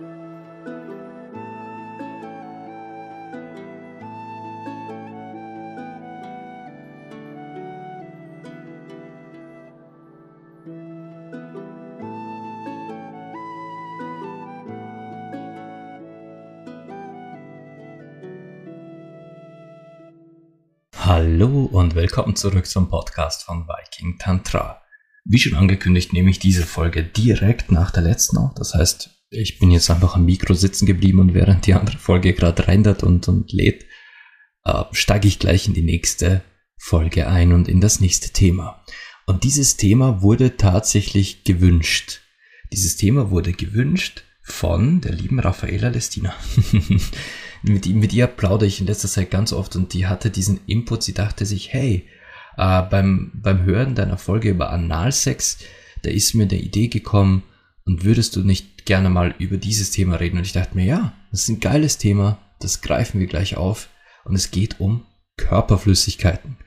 Hallo und willkommen zurück zum Podcast von Viking Tantra. Wie schon angekündigt, nehme ich diese Folge direkt nach der letzten auf. Das heißt, ich bin jetzt einfach am Mikro sitzen geblieben und während die andere Folge gerade rendert und, und lädt, äh, steige ich gleich in die nächste Folge ein und in das nächste Thema. Und dieses Thema wurde tatsächlich gewünscht. Dieses Thema wurde gewünscht von der lieben Raffaela Lestina. mit, mit ihr plaudere ich in letzter Zeit ganz oft und die hatte diesen Input, sie dachte sich, hey, äh, beim, beim Hören deiner Folge über Analsex, da ist mir eine Idee gekommen und würdest du nicht gerne mal über dieses Thema reden? Und ich dachte mir, ja, das ist ein geiles Thema, das greifen wir gleich auf und es geht um Körperflüssigkeiten.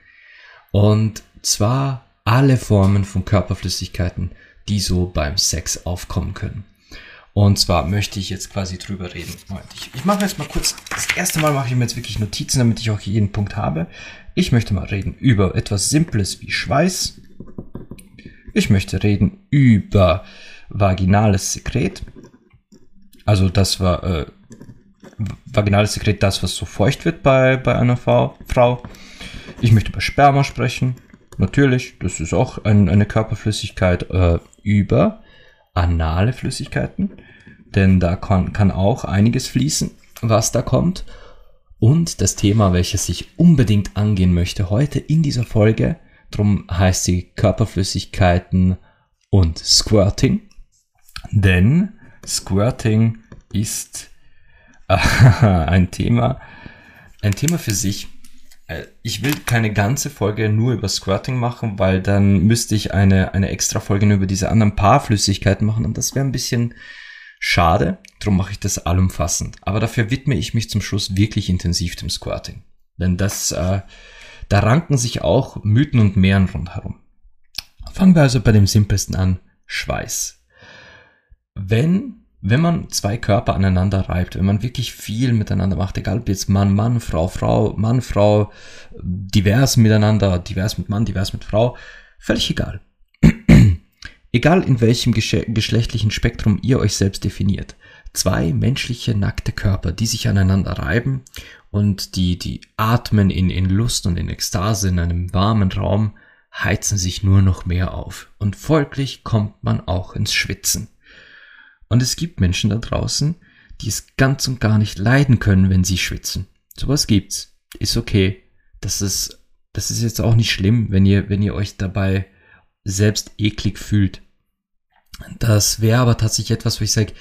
Und zwar alle Formen von Körperflüssigkeiten, die so beim Sex aufkommen können. Und zwar möchte ich jetzt quasi drüber reden. Moment, ich, ich mache jetzt mal kurz, das erste Mal mache ich mir jetzt wirklich Notizen, damit ich auch jeden Punkt habe. Ich möchte mal reden über etwas Simples wie Schweiß. Ich möchte reden über vaginales Sekret. Also das war äh, vaginales Sekret, das, was so feucht wird bei, bei einer Frau. Ich möchte über Sperma sprechen. Natürlich, das ist auch ein, eine Körperflüssigkeit äh, über anale Flüssigkeiten, denn da kann, kann auch einiges fließen, was da kommt. Und das Thema, welches ich unbedingt angehen möchte heute in dieser Folge, drum heißt sie Körperflüssigkeiten und Squirting. Denn Squirting ist ein Thema, ein Thema für sich, äh, ich will keine ganze Folge nur über Squirting machen, weil dann müsste ich eine, eine extra Folge nur über diese anderen paar Flüssigkeiten machen und das wäre ein bisschen schade. Darum mache ich das allumfassend. Aber dafür widme ich mich zum Schluss wirklich intensiv dem Squirting. Denn das, äh, da ranken sich auch Mythen und Meeren rundherum. Fangen wir also bei dem simpelsten an. Schweiß. Wenn wenn man zwei Körper aneinander reibt, wenn man wirklich viel miteinander macht, egal ob jetzt Mann, Mann, Frau, Frau, Mann, Frau, divers miteinander, divers mit Mann, divers mit Frau, völlig egal. egal in welchem geschlechtlichen Spektrum ihr euch selbst definiert. Zwei menschliche nackte Körper, die sich aneinander reiben und die, die atmen in, in Lust und in Ekstase in einem warmen Raum, heizen sich nur noch mehr auf. Und folglich kommt man auch ins Schwitzen. Und es gibt Menschen da draußen, die es ganz und gar nicht leiden können, wenn sie schwitzen. Sowas gibt's. Ist okay. Das ist, das ist jetzt auch nicht schlimm, wenn ihr, wenn ihr euch dabei selbst eklig fühlt. Das wäre aber tatsächlich etwas, wo ich sage,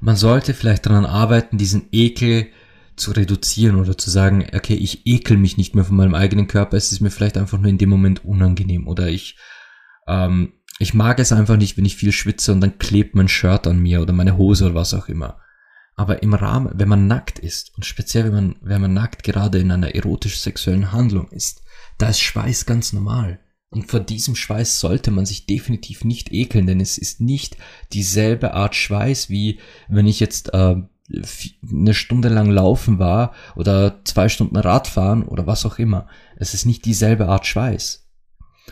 man sollte vielleicht daran arbeiten, diesen Ekel zu reduzieren oder zu sagen, okay, ich ekel mich nicht mehr von meinem eigenen Körper, es ist mir vielleicht einfach nur in dem Moment unangenehm oder ich ähm, ich mag es einfach nicht, wenn ich viel schwitze und dann klebt mein Shirt an mir oder meine Hose oder was auch immer. Aber im Rahmen, wenn man nackt ist und speziell wenn man, wenn man nackt gerade in einer erotisch-sexuellen Handlung ist, da ist Schweiß ganz normal. Und vor diesem Schweiß sollte man sich definitiv nicht ekeln, denn es ist nicht dieselbe Art Schweiß, wie wenn ich jetzt äh, eine Stunde lang laufen war oder zwei Stunden Radfahren oder was auch immer. Es ist nicht dieselbe Art Schweiß.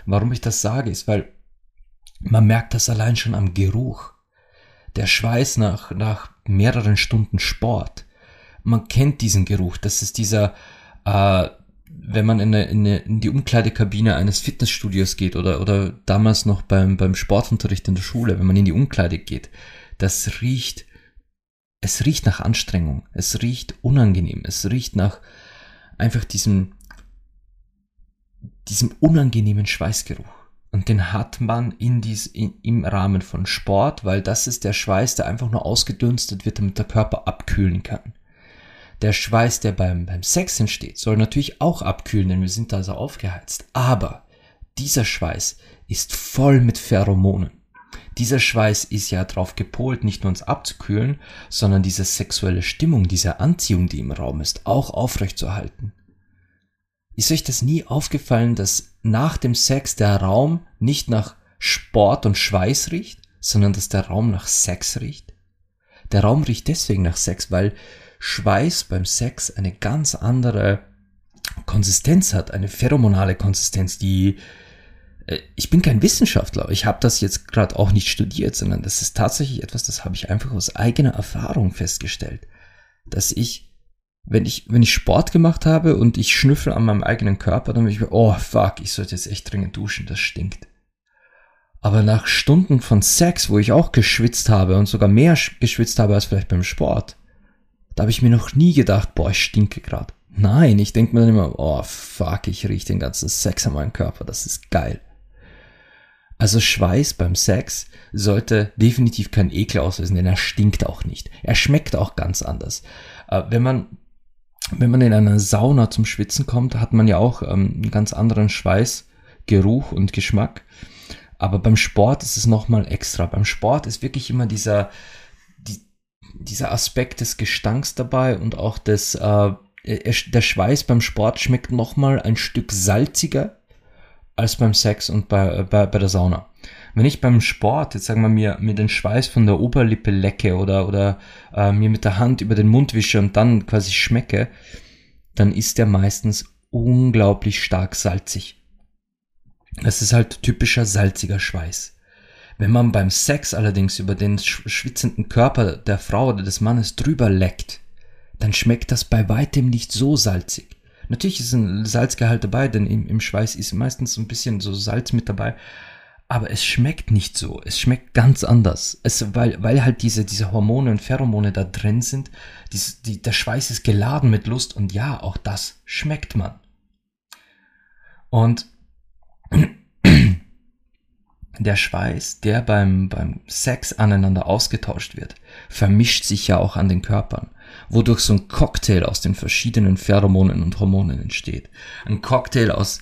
Warum ich das sage, ist, weil man merkt das allein schon am Geruch. Der Schweiß nach, nach mehreren Stunden Sport. Man kennt diesen Geruch. Das ist dieser, äh, wenn man in, eine, in, eine, in die Umkleidekabine eines Fitnessstudios geht oder, oder damals noch beim, beim Sportunterricht in der Schule, wenn man in die Umkleide geht, das riecht, es riecht nach Anstrengung. Es riecht unangenehm. Es riecht nach einfach diesem, diesem unangenehmen Schweißgeruch. Und den hat man in dies, in, im Rahmen von Sport, weil das ist der Schweiß, der einfach nur ausgedünstet wird, damit der Körper abkühlen kann. Der Schweiß, der beim, beim Sex entsteht, soll natürlich auch abkühlen, denn wir sind da so aufgeheizt. Aber dieser Schweiß ist voll mit Pheromonen. Dieser Schweiß ist ja darauf gepolt, nicht nur uns abzukühlen, sondern diese sexuelle Stimmung, diese Anziehung, die im Raum ist, auch aufrechtzuerhalten. Ist euch das nie aufgefallen, dass nach dem Sex der Raum nicht nach Sport und Schweiß riecht, sondern dass der Raum nach Sex riecht? der Raum riecht deswegen nach Sex, weil Schweiß beim Sex eine ganz andere Konsistenz hat, eine pheromonale Konsistenz, die äh, ich bin kein Wissenschaftler, ich habe das jetzt gerade auch nicht studiert, sondern das ist tatsächlich etwas, das habe ich einfach aus eigener Erfahrung festgestellt, dass ich wenn ich, wenn ich Sport gemacht habe und ich schnüffel an meinem eigenen Körper, dann bin ich mir, oh fuck, ich sollte jetzt echt dringend duschen, das stinkt. Aber nach Stunden von Sex, wo ich auch geschwitzt habe und sogar mehr geschwitzt habe als vielleicht beim Sport, da habe ich mir noch nie gedacht, boah, ich stinke gerade. Nein, ich denke mir dann immer, oh fuck, ich rieche den ganzen Sex an meinem Körper, das ist geil. Also Schweiß beim Sex sollte definitiv kein Ekel auslösen, denn er stinkt auch nicht. Er schmeckt auch ganz anders. Äh, wenn man wenn man in einer Sauna zum Schwitzen kommt, hat man ja auch ähm, einen ganz anderen Schweißgeruch und Geschmack. Aber beim Sport ist es nochmal extra. Beim Sport ist wirklich immer dieser, die, dieser Aspekt des Gestanks dabei und auch des, äh, der Schweiß beim Sport schmeckt nochmal ein Stück salziger als beim Sex und bei, bei, bei der Sauna. Wenn ich beim Sport, jetzt sagen wir mir, mir den Schweiß von der Oberlippe lecke oder, oder äh, mir mit der Hand über den Mund wische und dann quasi schmecke, dann ist der meistens unglaublich stark salzig. Das ist halt typischer salziger Schweiß. Wenn man beim Sex allerdings über den schwitzenden Körper der Frau oder des Mannes drüber leckt, dann schmeckt das bei weitem nicht so salzig. Natürlich ist ein Salzgehalt dabei, denn im, im Schweiß ist meistens ein bisschen so Salz mit dabei, aber es schmeckt nicht so. Es schmeckt ganz anders. Es, weil, weil halt diese, diese Hormone und Pheromone da drin sind. Die, die, der Schweiß ist geladen mit Lust und ja, auch das schmeckt man. Und der Schweiß, der beim, beim Sex aneinander ausgetauscht wird, vermischt sich ja auch an den Körpern, wodurch so ein Cocktail aus den verschiedenen Pheromonen und Hormonen entsteht. Ein Cocktail aus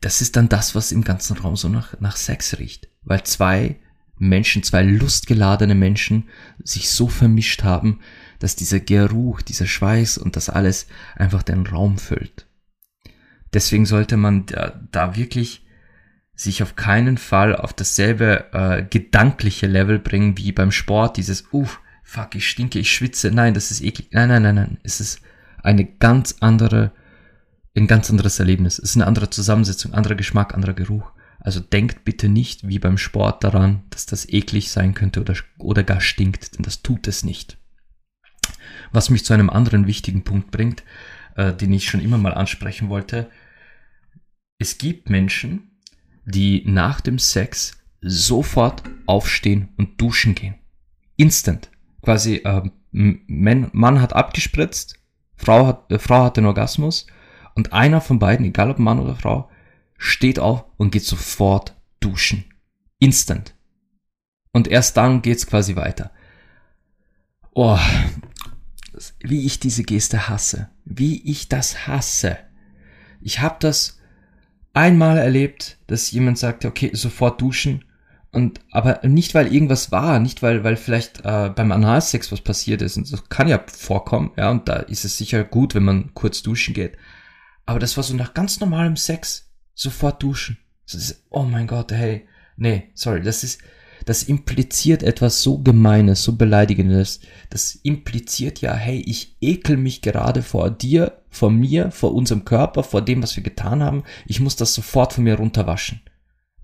das ist dann das, was im ganzen Raum so nach, nach Sex riecht. Weil zwei Menschen, zwei lustgeladene Menschen sich so vermischt haben, dass dieser Geruch, dieser Schweiß und das alles einfach den Raum füllt. Deswegen sollte man da, da wirklich sich auf keinen Fall auf dasselbe äh, gedankliche Level bringen wie beim Sport, dieses, uff, fuck, ich stinke, ich schwitze, nein, das ist eklig. Nein, nein, nein, nein, es ist eine ganz andere ein ganz anderes Erlebnis. Es ist eine andere Zusammensetzung, anderer Geschmack, anderer Geruch. Also denkt bitte nicht wie beim Sport daran, dass das eklig sein könnte oder, oder gar stinkt, denn das tut es nicht. Was mich zu einem anderen wichtigen Punkt bringt, äh, den ich schon immer mal ansprechen wollte. Es gibt Menschen, die nach dem Sex sofort aufstehen und duschen gehen. Instant. Quasi, äh, Mann hat abgespritzt, Frau hat, äh, Frau hat den Orgasmus und einer von beiden, egal ob Mann oder Frau, steht auf und geht sofort duschen. Instant. Und erst dann geht's quasi weiter. Oh, wie ich diese Geste hasse. Wie ich das hasse. Ich habe das einmal erlebt, dass jemand sagte, okay, sofort duschen. Und aber nicht weil irgendwas war, nicht weil weil vielleicht äh, beim Analsex was passiert ist. Und das kann ja vorkommen, ja. Und da ist es sicher gut, wenn man kurz duschen geht. Aber das war so nach ganz normalem Sex. Sofort duschen. Ist, oh mein Gott, hey. Nee, sorry, das ist, das impliziert etwas so Gemeines, so Beleidigendes. Das impliziert ja, hey, ich ekel mich gerade vor dir, vor mir, vor unserem Körper, vor dem, was wir getan haben. Ich muss das sofort von mir runterwaschen.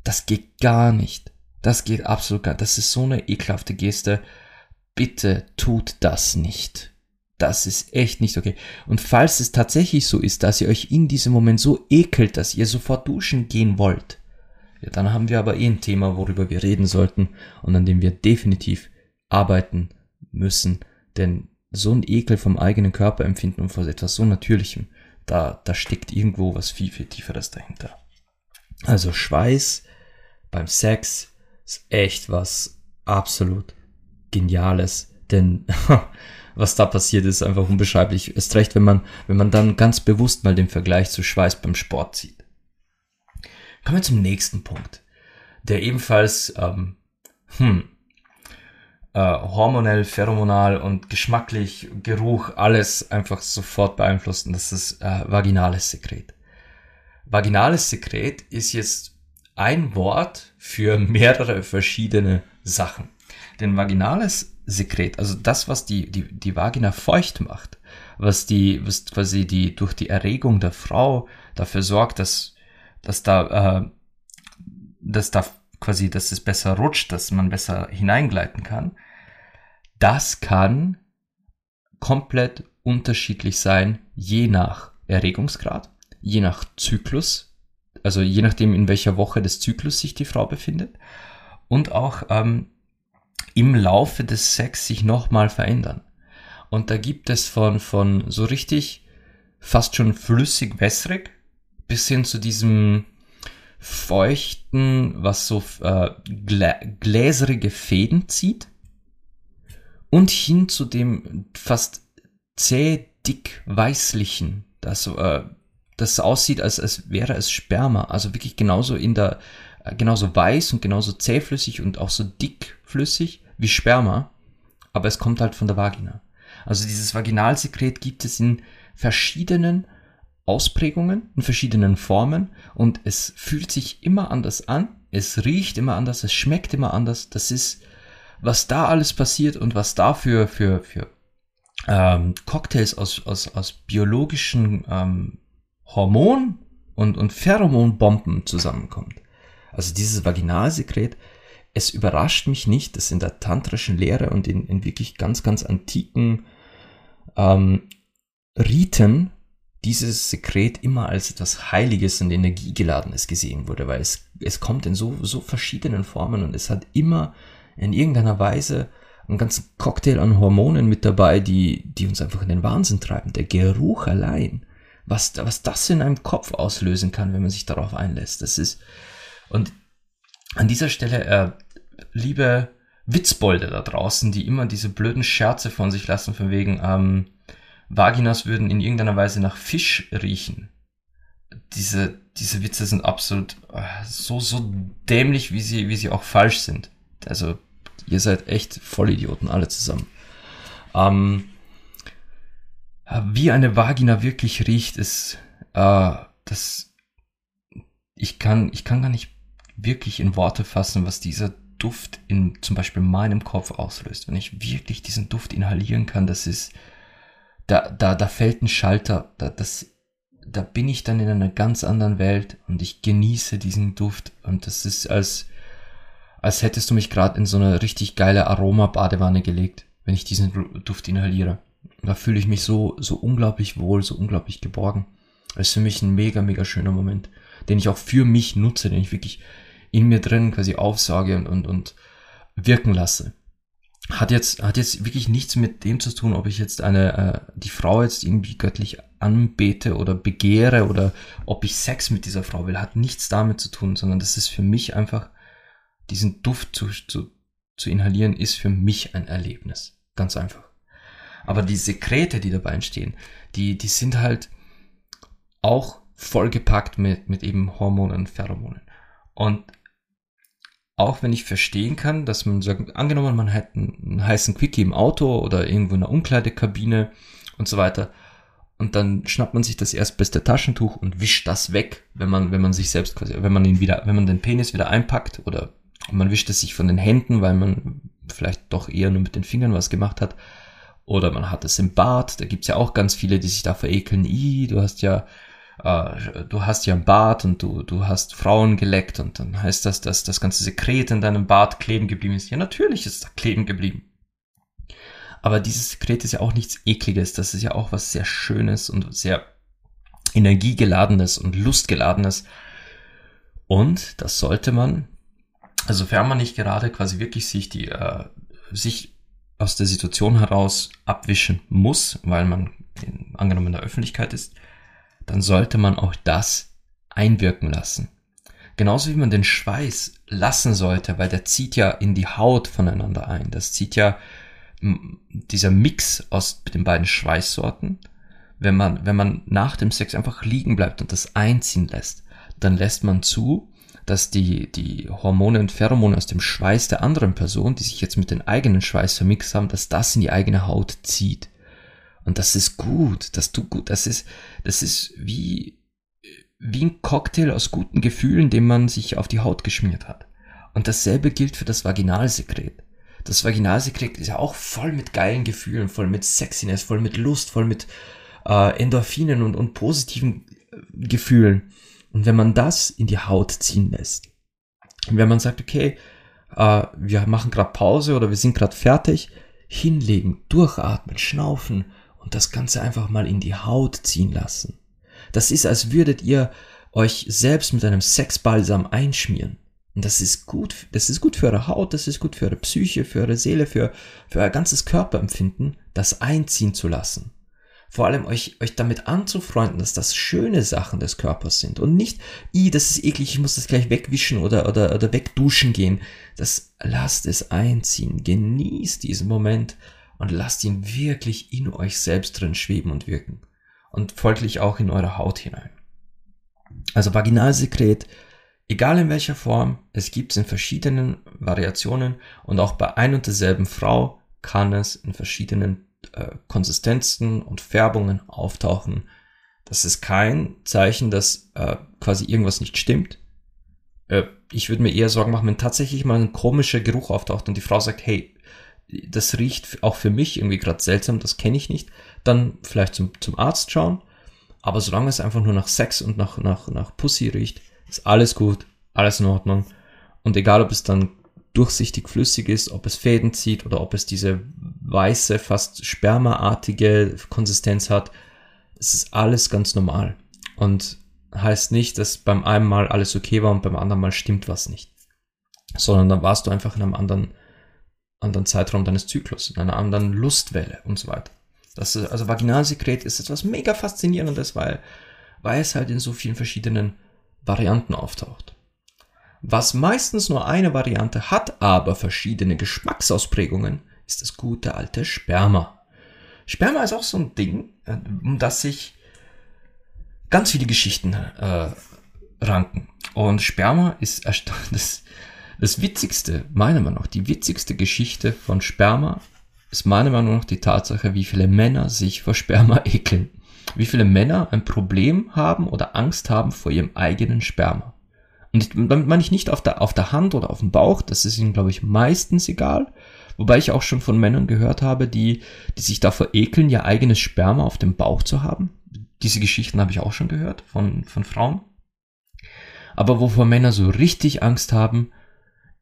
Das geht gar nicht. Das geht absolut gar nicht. Das ist so eine ekelhafte Geste. Bitte tut das nicht das ist echt nicht okay. Und falls es tatsächlich so ist, dass ihr euch in diesem Moment so ekelt, dass ihr sofort duschen gehen wollt, ja, dann haben wir aber eh ein Thema, worüber wir reden sollten und an dem wir definitiv arbeiten müssen. Denn so ein Ekel vom eigenen Körper empfinden und vor etwas so Natürlichem, da, da steckt irgendwo was viel, viel Tieferes dahinter. Also Schweiß beim Sex ist echt was absolut Geniales, denn was da passiert ist, einfach unbeschreiblich. Ist recht, wenn man, wenn man dann ganz bewusst mal den Vergleich zu Schweiß beim Sport zieht. Kommen wir zum nächsten Punkt, der ebenfalls, ähm, hm, äh, hormonell, pheromonal und geschmacklich, Geruch, alles einfach sofort beeinflusst und das ist äh, vaginales Sekret. Vaginales Sekret ist jetzt ein Wort für mehrere verschiedene Sachen. Denn vaginales Sekret, also das, was die, die, die Vagina feucht macht, was die, was quasi die, durch die Erregung der Frau dafür sorgt, dass, dass da, äh, dass da quasi, dass es besser rutscht, dass man besser hineingleiten kann, das kann komplett unterschiedlich sein, je nach Erregungsgrad, je nach Zyklus, also je nachdem, in welcher Woche des Zyklus sich die Frau befindet und auch ähm, im Laufe des Sex sich nochmal verändern. Und da gibt es von, von so richtig fast schon flüssig wässrig bis hin zu diesem feuchten, was so äh, glä gläserige Fäden zieht und hin zu dem fast zäh dick weißlichen, das äh, das aussieht, als, als wäre es Sperma, also wirklich genauso in der genauso weiß und genauso zähflüssig und auch so dickflüssig wie Sperma, aber es kommt halt von der Vagina. Also dieses Vaginalsekret gibt es in verschiedenen Ausprägungen, in verschiedenen Formen und es fühlt sich immer anders an, es riecht immer anders, es schmeckt immer anders. Das ist, was da alles passiert und was da für, für, für ähm, Cocktails aus, aus, aus biologischen ähm, Hormon- und, und Pheromonbomben zusammenkommt. Also dieses Vaginalsekret, es überrascht mich nicht, dass in der tantrischen Lehre und in, in wirklich ganz, ganz antiken ähm, Riten dieses Sekret immer als etwas Heiliges und Energiegeladenes gesehen wurde, weil es, es kommt in so, so verschiedenen Formen und es hat immer in irgendeiner Weise einen ganzen Cocktail an Hormonen mit dabei, die, die uns einfach in den Wahnsinn treiben. Der Geruch allein, was, was das in einem Kopf auslösen kann, wenn man sich darauf einlässt, das ist, und an dieser Stelle, äh, liebe Witzbolde da draußen, die immer diese blöden Scherze von sich lassen, von wegen, ähm, Vaginas würden in irgendeiner Weise nach Fisch riechen. Diese, diese Witze sind absolut äh, so, so dämlich, wie sie, wie sie auch falsch sind. Also, ihr seid echt Vollidioten, alle zusammen. Ähm, wie eine Vagina wirklich riecht, ist, äh, das, ich kann, ich kann gar nicht wirklich in Worte fassen, was dieser Duft in zum Beispiel meinem Kopf auslöst. Wenn ich wirklich diesen Duft inhalieren kann, das ist, da, da, da fällt ein Schalter, da, das, da bin ich dann in einer ganz anderen Welt und ich genieße diesen Duft und das ist als, als hättest du mich gerade in so eine richtig geile Aroma-Badewanne gelegt, wenn ich diesen Duft inhaliere. Da fühle ich mich so, so unglaublich wohl, so unglaublich geborgen. Das ist für mich ein mega, mega schöner Moment, den ich auch für mich nutze, den ich wirklich in mir drin quasi aufsage und, und, und wirken lasse hat jetzt, hat jetzt wirklich nichts mit dem zu tun, ob ich jetzt eine, äh, die Frau jetzt irgendwie göttlich anbete oder begehre oder ob ich Sex mit dieser Frau will, hat nichts damit zu tun, sondern das ist für mich einfach, diesen Duft zu, zu, zu inhalieren, ist für mich ein Erlebnis. Ganz einfach. Aber die Sekrete, die dabei entstehen, die, die sind halt auch vollgepackt mit, mit eben Hormonen, Pheromonen. Und auch wenn ich verstehen kann, dass man sagt, angenommen, man hat einen, heißen Quickie im Auto oder irgendwo in der Umkleidekabine und so weiter. Und dann schnappt man sich das erstbeste Taschentuch und wischt das weg, wenn man, wenn man sich selbst quasi, wenn man ihn wieder, wenn man den Penis wieder einpackt oder man wischt es sich von den Händen, weil man vielleicht doch eher nur mit den Fingern was gemacht hat. Oder man hat es im Bad, da gibt's ja auch ganz viele, die sich da verekeln. I, du hast ja äh, du hast ja ein Bad und du, du hast Frauen geleckt und dann heißt das, dass das ganze Sekret in deinem Bad kleben geblieben ist. Ja, natürlich ist da kleben geblieben. Aber dieses Sekret ist ja auch nichts Ekliges, das ist ja auch was sehr Schönes und sehr Energiegeladenes und Lustgeladenes. Und das sollte man, also sofern man nicht gerade quasi wirklich sich die, äh, sich aus der Situation heraus abwischen muss, weil man angenommen in der Öffentlichkeit ist, dann sollte man auch das einwirken lassen. Genauso wie man den Schweiß lassen sollte, weil der zieht ja in die Haut voneinander ein. Das zieht ja dieser Mix aus den beiden Schweißsorten. Wenn man, wenn man nach dem Sex einfach liegen bleibt und das einziehen lässt, dann lässt man zu, dass die, die Hormone und Pheromone aus dem Schweiß der anderen Person, die sich jetzt mit dem eigenen Schweiß vermixt haben, dass das in die eigene Haut zieht. Und das ist gut, das tut gut, das ist, das ist wie, wie ein Cocktail aus guten Gefühlen, den man sich auf die Haut geschmiert hat. Und dasselbe gilt für das Vaginalsekret. das Vaginalsekret ist ja auch voll mit geilen Gefühlen, voll mit Sexiness, voll mit Lust, voll mit äh, Endorphinen und, und positiven äh, Gefühlen. Und wenn man das in die Haut ziehen lässt, wenn man sagt, okay, äh, wir machen gerade Pause oder wir sind gerade fertig, hinlegen, durchatmen, schnaufen und das Ganze einfach mal in die Haut ziehen lassen. Das ist, als würdet ihr euch selbst mit einem Sexbalsam einschmieren. Und das ist gut, das ist gut für eure Haut, das ist gut für eure Psyche, für eure Seele, für, für euer ganzes Körperempfinden, das einziehen zu lassen. Vor allem euch, euch damit anzufreunden, dass das schöne Sachen des Körpers sind und nicht, i, das ist eklig, ich muss das gleich wegwischen oder, oder, oder wegduschen gehen. Das lasst es einziehen, genießt diesen Moment und lasst ihn wirklich in euch selbst drin schweben und wirken. Und folglich auch in eure Haut hinein. Also Vaginalsekret Egal in welcher Form, es gibt es in verschiedenen Variationen und auch bei ein und derselben Frau kann es in verschiedenen äh, Konsistenzen und Färbungen auftauchen. Das ist kein Zeichen, dass äh, quasi irgendwas nicht stimmt. Äh, ich würde mir eher Sorgen machen, wenn tatsächlich mal ein komischer Geruch auftaucht und die Frau sagt, hey, das riecht auch für mich irgendwie gerade seltsam, das kenne ich nicht, dann vielleicht zum, zum Arzt schauen. Aber solange es einfach nur nach Sex und nach, nach, nach Pussy riecht, ist alles gut, alles in Ordnung. Und egal, ob es dann durchsichtig flüssig ist, ob es Fäden zieht oder ob es diese weiße, fast spermaartige Konsistenz hat, es ist alles ganz normal. Und heißt nicht, dass beim einen Mal alles okay war und beim anderen Mal stimmt was nicht. Sondern dann warst du einfach in einem anderen, anderen Zeitraum deines Zyklus, in einer anderen Lustwelle und so weiter. Das also Vaginalsekret ist etwas mega faszinierendes, weil, weil es halt in so vielen verschiedenen Varianten auftaucht. Was meistens nur eine Variante hat, aber verschiedene Geschmacksausprägungen, ist das gute alte Sperma. Sperma ist auch so ein Ding, äh, um das sich ganz viele Geschichten äh, ranken. Und Sperma ist das, das witzigste, meiner Meinung nach, die witzigste Geschichte von Sperma ist meiner Meinung nach die Tatsache, wie viele Männer sich vor Sperma ekeln. Wie viele Männer ein Problem haben oder Angst haben vor ihrem eigenen Sperma. Und damit meine ich nicht auf der, auf der Hand oder auf dem Bauch, das ist ihnen, glaube ich, meistens egal. Wobei ich auch schon von Männern gehört habe, die, die sich davor ekeln, ihr eigenes Sperma auf dem Bauch zu haben. Diese Geschichten habe ich auch schon gehört von, von Frauen. Aber wovor Männer so richtig Angst haben,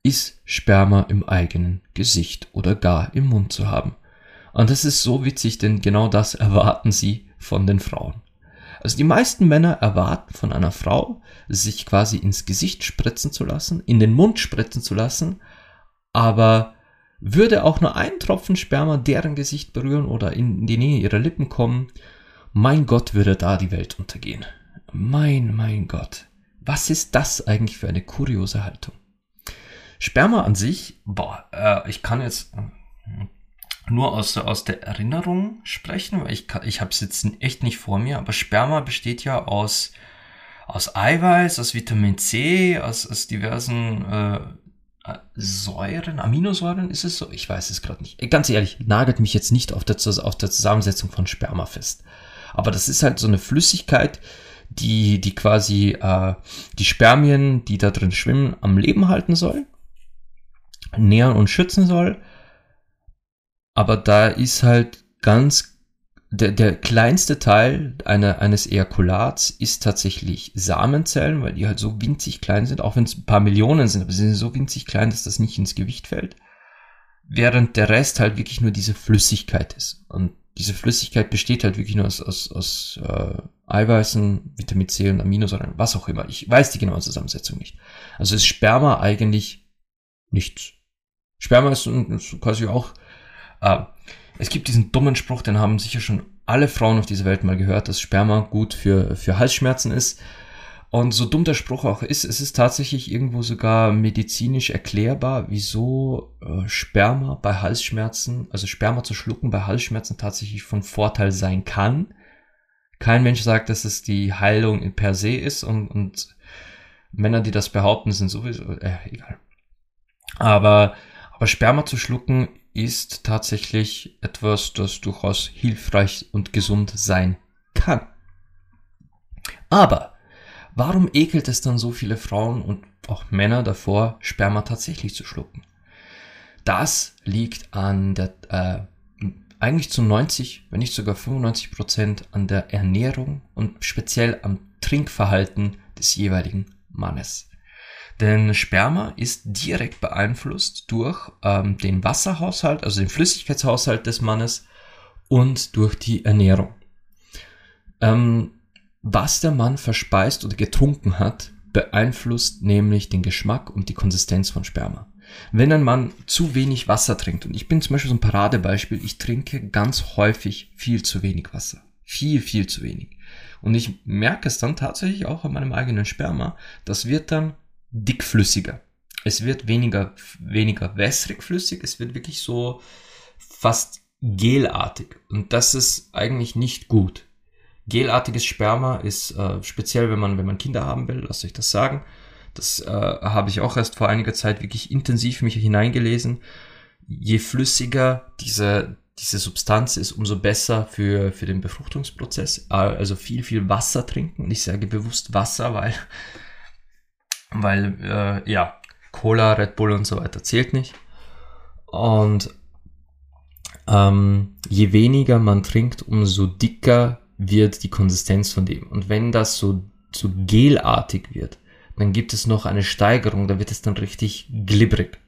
ist Sperma im eigenen Gesicht oder gar im Mund zu haben. Und das ist so witzig, denn genau das erwarten sie von den Frauen. Also die meisten Männer erwarten von einer Frau, sich quasi ins Gesicht spritzen zu lassen, in den Mund spritzen zu lassen, aber würde auch nur ein Tropfen Sperma deren Gesicht berühren oder in die Nähe ihrer Lippen kommen, mein Gott würde da die Welt untergehen. Mein, mein Gott. Was ist das eigentlich für eine kuriose Haltung? Sperma an sich, boah, äh, ich kann jetzt nur aus, aus der Erinnerung sprechen, weil ich, ich habe es jetzt echt nicht vor mir, aber Sperma besteht ja aus, aus Eiweiß, aus Vitamin C, aus, aus diversen äh, Säuren, Aminosäuren ist es so? Ich weiß es gerade nicht. Ganz ehrlich, nagelt mich jetzt nicht auf der, auf der Zusammensetzung von Sperma fest. Aber das ist halt so eine Flüssigkeit, die, die quasi äh, die Spermien, die da drin schwimmen, am Leben halten soll, nähern und schützen soll aber da ist halt ganz der, der kleinste Teil einer, eines Ejakulats ist tatsächlich Samenzellen, weil die halt so winzig klein sind, auch wenn es ein paar Millionen sind, aber sie sind so winzig klein, dass das nicht ins Gewicht fällt. Während der Rest halt wirklich nur diese Flüssigkeit ist. Und diese Flüssigkeit besteht halt wirklich nur aus, aus, aus äh, Eiweißen, Vitamin C und Aminosäuren, was auch immer. Ich weiß die genaue Zusammensetzung nicht. Also ist Sperma eigentlich nichts. Sperma ist, ist quasi auch äh, es gibt diesen dummen Spruch, den haben sicher schon alle Frauen auf dieser Welt mal gehört, dass Sperma gut für, für Halsschmerzen ist. Und so dumm der Spruch auch ist, es ist tatsächlich irgendwo sogar medizinisch erklärbar, wieso äh, Sperma bei Halsschmerzen, also Sperma zu schlucken bei Halsschmerzen tatsächlich von Vorteil sein kann. Kein Mensch sagt, dass es die Heilung per se ist und, und Männer, die das behaupten, sind sowieso, äh, egal. Aber, aber Sperma zu schlucken ist tatsächlich etwas, das durchaus hilfreich und gesund sein kann. Aber warum ekelt es dann so viele Frauen und auch Männer davor, Sperma tatsächlich zu schlucken? das liegt an der, äh, eigentlich zu 90, wenn nicht sogar 95 Prozent an der Ernährung und speziell am Trinkverhalten des jeweiligen Mannes. Denn Sperma ist direkt beeinflusst durch ähm, den Wasserhaushalt, also den Flüssigkeitshaushalt des Mannes und durch die Ernährung. Ähm, was der Mann verspeist oder getrunken hat, beeinflusst nämlich den Geschmack und die Konsistenz von Sperma. Wenn ein Mann zu wenig Wasser trinkt, und ich bin zum Beispiel so ein Paradebeispiel, ich trinke ganz häufig viel zu wenig Wasser. Viel, viel zu wenig. Und ich merke es dann tatsächlich auch an meinem eigenen Sperma, das wird dann dickflüssiger. Es wird weniger, weniger wässrig flüssig, es wird wirklich so fast gelartig. Und das ist eigentlich nicht gut. Gelartiges Sperma ist äh, speziell, wenn man, wenn man Kinder haben will, lasst euch das sagen. Das äh, habe ich auch erst vor einiger Zeit wirklich intensiv mich hineingelesen. Je flüssiger diese, diese Substanz ist, umso besser für, für den Befruchtungsprozess. Also viel, viel Wasser trinken. Und ich sage bewusst Wasser, weil, weil äh, ja, Cola, Red Bull und so weiter zählt nicht. Und ähm, je weniger man trinkt, umso dicker wird die Konsistenz von dem. Und wenn das so, so gelartig wird, dann gibt es noch eine Steigerung, da wird es dann richtig glibberig.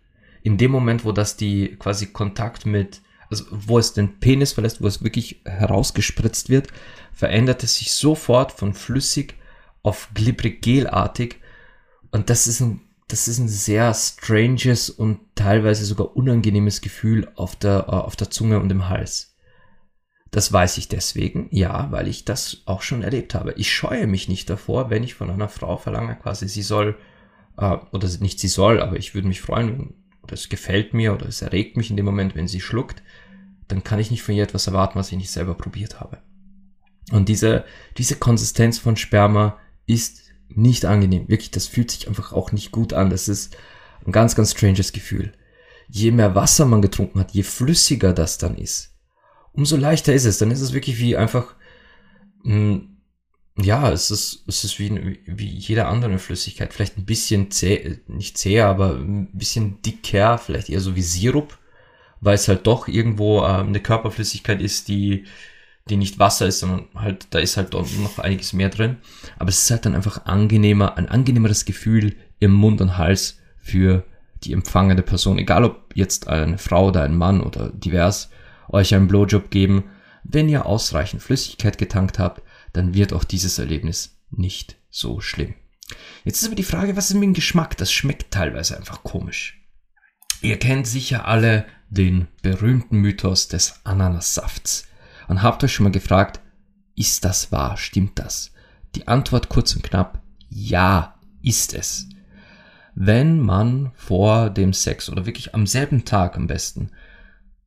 In dem Moment, wo das die quasi Kontakt mit, also wo es den Penis verlässt, wo es wirklich herausgespritzt wird, verändert es sich sofort von flüssig auf glibberig gelartig. Und das ist ein, das ist ein sehr stranges und teilweise sogar unangenehmes Gefühl auf der, äh, auf der Zunge und im Hals. Das weiß ich deswegen, ja, weil ich das auch schon erlebt habe. Ich scheue mich nicht davor, wenn ich von einer Frau verlange, quasi sie soll, äh, oder nicht sie soll, aber ich würde mich freuen, oder es gefällt mir oder es erregt mich in dem Moment, wenn sie schluckt, dann kann ich nicht von ihr etwas erwarten, was ich nicht selber probiert habe. Und diese, diese Konsistenz von Sperma ist nicht angenehm. Wirklich, das fühlt sich einfach auch nicht gut an. Das ist ein ganz, ganz stranges Gefühl. Je mehr Wasser man getrunken hat, je flüssiger das dann ist, umso leichter ist es. Dann ist es wirklich wie einfach, mh, hm, ja, es ist, es ist wie, wie jede andere Flüssigkeit. Vielleicht ein bisschen zäh, nicht zäh, aber ein bisschen dicker, vielleicht eher so wie Sirup, weil es halt doch irgendwo äh, eine Körperflüssigkeit ist, die, die nicht Wasser ist, sondern halt, da ist halt noch einiges mehr drin. Aber es ist halt dann einfach angenehmer, ein angenehmeres Gefühl im Mund und Hals für die empfangende Person. Egal ob jetzt eine Frau oder ein Mann oder divers euch einen Blowjob geben. Wenn ihr ausreichend Flüssigkeit getankt habt, dann wird auch dieses Erlebnis nicht so schlimm. Jetzt ist aber die Frage, was ist mit dem Geschmack? Das schmeckt teilweise einfach komisch. Ihr kennt sicher alle den berühmten Mythos des Ananassafts und habt euch schon mal gefragt, ist das wahr? Stimmt das? Die Antwort kurz und knapp, ja, ist es. Wenn man vor dem Sex oder wirklich am selben Tag am besten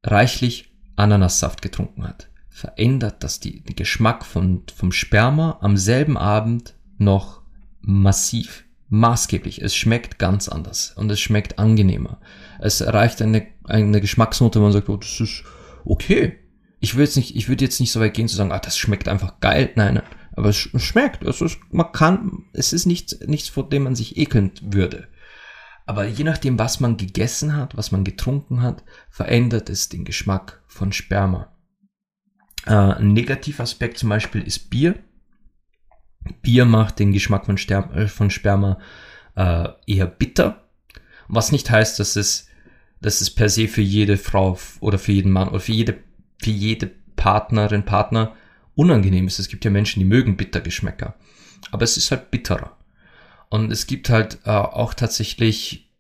reichlich Ananassaft getrunken hat, verändert das die, den Geschmack von, vom Sperma am selben Abend noch massiv, maßgeblich. Es schmeckt ganz anders und es schmeckt angenehmer. Es erreicht eine, eine Geschmacksnote, wo man sagt, oh, das ist okay. Ich würde jetzt nicht, ich würde jetzt nicht so weit gehen zu sagen, ah, das schmeckt einfach geil. Nein, nein. Aber es schmeckt. Es ist, man kann, es ist nichts, nichts, vor dem man sich ekeln würde. Aber je nachdem, was man gegessen hat, was man getrunken hat, verändert es den Geschmack von Sperma. Äh, ein Negativaspekt zum Beispiel ist Bier. Bier macht den Geschmack von, Ster äh, von Sperma äh, eher bitter, was nicht heißt, dass es, dass es per se für jede Frau oder für jeden Mann oder für jede, für jede Partnerin, Partner unangenehm ist. Es gibt ja Menschen, die mögen Bittergeschmäcker. Aber es ist halt bitterer. Und es gibt halt äh, auch tatsächlich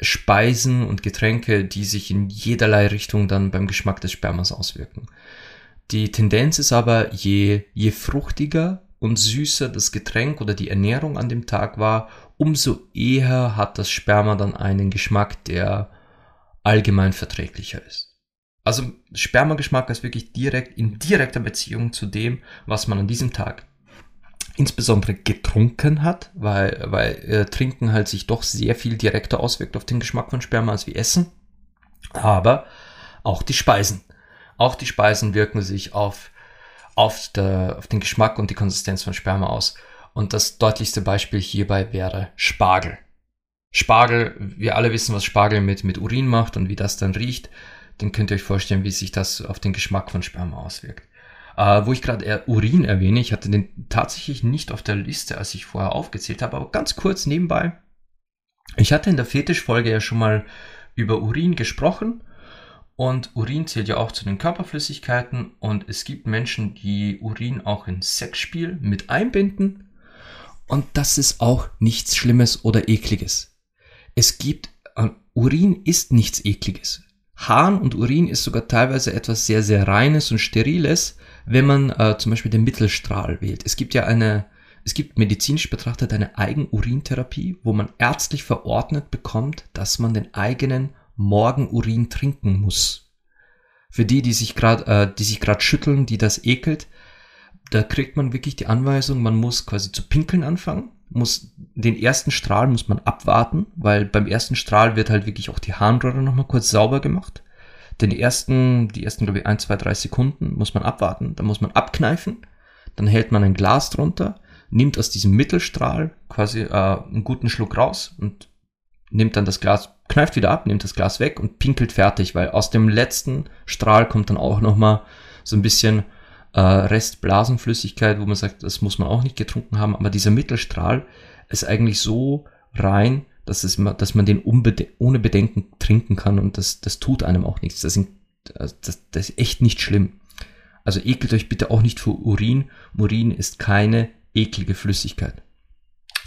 Speisen und Getränke, die sich in jederlei Richtung dann beim Geschmack des Spermas auswirken. Die Tendenz ist aber, je, je fruchtiger und süßer das Getränk oder die Ernährung an dem Tag war, umso eher hat das Sperma dann einen Geschmack, der allgemein verträglicher ist. Also Spermageschmack ist wirklich direkt in direkter Beziehung zu dem, was man an diesem Tag insbesondere getrunken hat, weil, weil äh, Trinken halt sich doch sehr viel direkter auswirkt auf den Geschmack von Sperma als wie Essen. Aber auch die Speisen. Auch die Speisen wirken sich auf, auf, der, auf den Geschmack und die Konsistenz von Sperma aus. Und das deutlichste Beispiel hierbei wäre Spargel. Spargel, wir alle wissen, was Spargel mit, mit Urin macht und wie das dann riecht. Dann könnt ihr euch vorstellen, wie sich das auf den Geschmack von Sperma auswirkt. Äh, wo ich gerade Urin erwähne, ich hatte den tatsächlich nicht auf der Liste, als ich vorher aufgezählt habe, aber ganz kurz nebenbei. Ich hatte in der Fetischfolge ja schon mal über Urin gesprochen und Urin zählt ja auch zu den Körperflüssigkeiten und es gibt Menschen, die Urin auch in Sexspiel mit einbinden und das ist auch nichts Schlimmes oder Ekliges. Es gibt, äh, Urin ist nichts Ekliges. Harn und Urin ist sogar teilweise etwas sehr, sehr Reines und Steriles, wenn man äh, zum Beispiel den Mittelstrahl wählt. Es gibt ja eine, es gibt medizinisch betrachtet eine Eigenurintherapie, wo man ärztlich verordnet bekommt, dass man den eigenen Morgenurin trinken muss. Für die, die sich gerade, äh, die sich gerade schütteln, die das ekelt, da kriegt man wirklich die Anweisung, man muss quasi zu pinkeln anfangen, muss den ersten Strahl muss man abwarten, weil beim ersten Strahl wird halt wirklich auch die Harnröhre nochmal kurz sauber gemacht. Den ersten, die ersten, glaube ich, ein, zwei, drei Sekunden muss man abwarten, dann muss man abkneifen, dann hält man ein Glas drunter, nimmt aus diesem Mittelstrahl quasi äh, einen guten Schluck raus und nimmt dann das Glas, kneift wieder ab, nimmt das Glas weg und pinkelt fertig, weil aus dem letzten Strahl kommt dann auch nochmal so ein bisschen äh, Restblasenflüssigkeit, wo man sagt, das muss man auch nicht getrunken haben, aber dieser Mittelstrahl ist eigentlich so rein, dass, es, dass man den ohne Bedenken trinken kann und das, das tut einem auch nichts. Das, sind, das, das ist echt nicht schlimm. Also ekelt euch bitte auch nicht für Urin. Urin ist keine eklige Flüssigkeit.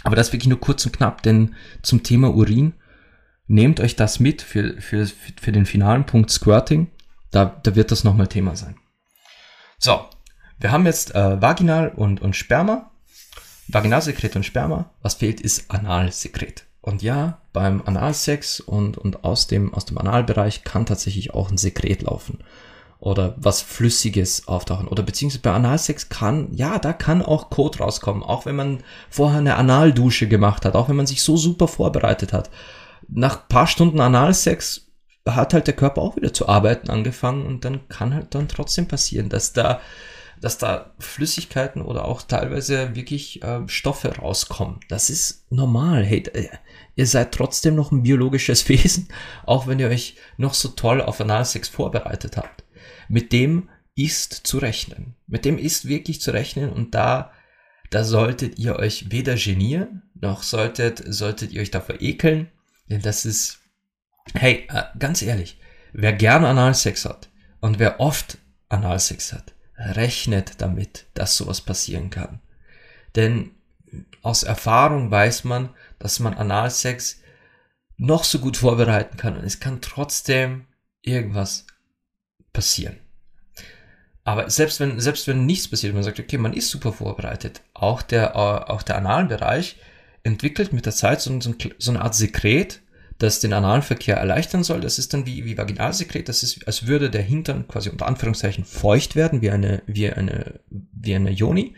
Aber das wirklich nur kurz und knapp, denn zum Thema Urin, nehmt euch das mit für, für, für den finalen Punkt Squirting. Da, da wird das nochmal Thema sein. So, wir haben jetzt äh, Vaginal und, und Sperma. Vaginalsekret und Sperma. Was fehlt, ist Analsekret. Und ja, beim Analsex und, und aus dem, aus dem Analbereich kann tatsächlich auch ein Sekret laufen. Oder was Flüssiges auftauchen. Oder beziehungsweise bei Analsex kann, ja, da kann auch Kot rauskommen. Auch wenn man vorher eine Analdusche gemacht hat. Auch wenn man sich so super vorbereitet hat. Nach paar Stunden Analsex hat halt der Körper auch wieder zu arbeiten angefangen und dann kann halt dann trotzdem passieren, dass da dass da Flüssigkeiten oder auch teilweise wirklich äh, Stoffe rauskommen. Das ist normal. Hey, äh, ihr seid trotzdem noch ein biologisches Wesen, auch wenn ihr euch noch so toll auf Analsex vorbereitet habt. Mit dem ist zu rechnen. Mit dem ist wirklich zu rechnen und da, da solltet ihr euch weder genieren, noch solltet, solltet ihr euch davor ekeln, denn das ist, hey, äh, ganz ehrlich, wer gerne Analsex hat und wer oft Analsex hat, rechnet damit, dass sowas passieren kann. Denn aus Erfahrung weiß man, dass man Analsex noch so gut vorbereiten kann und es kann trotzdem irgendwas passieren. Aber selbst wenn, selbst wenn nichts passiert, man sagt, okay, man ist super vorbereitet, auch der, auch der Analbereich entwickelt mit der Zeit so, so, so eine Art Sekret, das den Analverkehr erleichtern soll. Das ist dann wie, wie Vaginalsekret. Das ist, als würde der Hintern quasi unter Anführungszeichen feucht werden, wie eine, wie eine, wie eine Joni.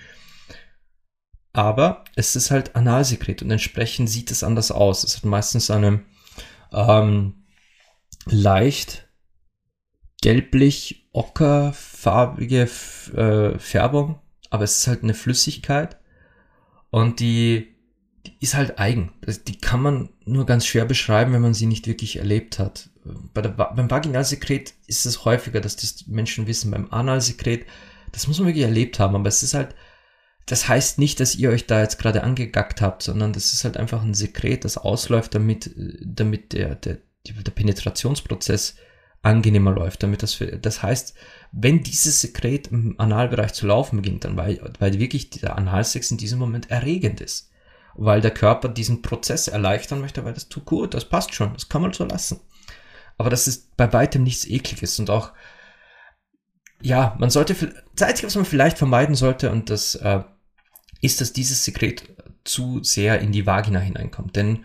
Aber es ist halt Analsekret und entsprechend sieht es anders aus. Es hat meistens eine ähm, leicht gelblich ockerfarbige äh, Färbung, aber es ist halt eine Flüssigkeit und die die ist halt eigen. Die kann man nur ganz schwer beschreiben, wenn man sie nicht wirklich erlebt hat. Bei der, beim Vaginalsekret ist es häufiger, dass das Menschen wissen. Beim Analsekret, das muss man wirklich erlebt haben. Aber es ist halt, das heißt nicht, dass ihr euch da jetzt gerade angegackt habt, sondern das ist halt einfach ein Sekret, das ausläuft, damit, damit der, der, der Penetrationsprozess angenehmer läuft, damit das, für, das heißt, wenn dieses Sekret im Analbereich zu laufen beginnt, dann weil, weil wirklich der Analsex in diesem Moment erregend ist weil der Körper diesen Prozess erleichtern möchte, weil das tut gut, das passt schon, das kann man so lassen. Aber das ist bei weitem nichts Ekliges und auch, ja, man sollte, das Einzige, was man vielleicht vermeiden sollte, und das äh, ist, dass dieses Sekret zu sehr in die Vagina hineinkommt. Denn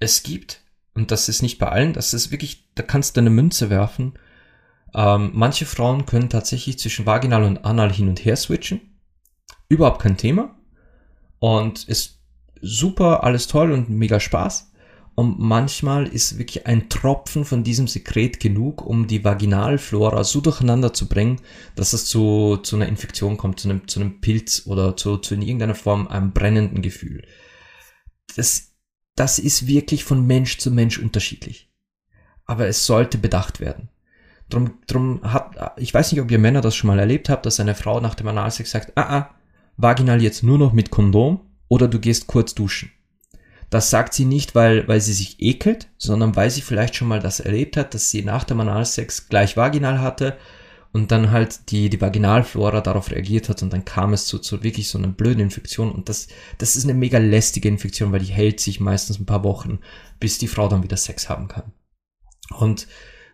es gibt, und das ist nicht bei allen, das ist wirklich, da kannst du eine Münze werfen. Ähm, manche Frauen können tatsächlich zwischen vaginal und anal hin und her switchen. Überhaupt kein Thema. Und es super, alles toll und mega Spaß. Und manchmal ist wirklich ein Tropfen von diesem Sekret genug, um die Vaginalflora so durcheinander zu bringen, dass es zu, zu einer Infektion kommt, zu einem, zu einem Pilz oder zu, zu in irgendeiner Form einem brennenden Gefühl. Das, das ist wirklich von Mensch zu Mensch unterschiedlich. Aber es sollte bedacht werden. Drum, drum hat, ich weiß nicht, ob ihr Männer das schon mal erlebt habt, dass eine Frau nach dem Analsex sagt, ah, ah, vaginal jetzt nur noch mit Kondom oder du gehst kurz duschen. Das sagt sie nicht, weil, weil sie sich ekelt, sondern weil sie vielleicht schon mal das erlebt hat, dass sie nach dem Analsex gleich vaginal hatte und dann halt die, die Vaginalflora darauf reagiert hat und dann kam es zu, zu wirklich so einer blöden Infektion und das, das ist eine mega lästige Infektion, weil die hält sich meistens ein paar Wochen, bis die Frau dann wieder Sex haben kann. Und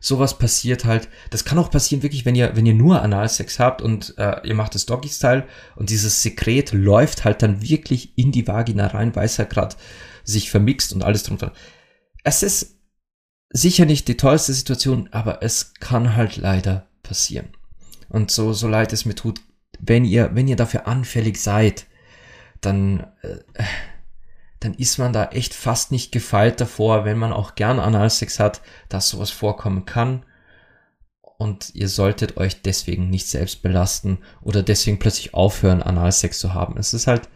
sowas passiert halt, das kann auch passieren wirklich, wenn ihr, wenn ihr nur Analsex habt und äh, ihr macht das Doggy-Style und dieses Sekret läuft halt dann wirklich in die Vagina rein, weil es halt gerade sich vermixt und alles drunter. Es ist sicher nicht die tollste Situation, aber es kann halt leider passieren. Und so, so leid es mir tut, wenn ihr, wenn ihr dafür anfällig seid, dann, äh, dann ist man da echt fast nicht gefeilt davor, wenn man auch gern Analsex hat, dass sowas vorkommen kann. Und ihr solltet euch deswegen nicht selbst belasten oder deswegen plötzlich aufhören, Analsex zu haben. Es ist halt,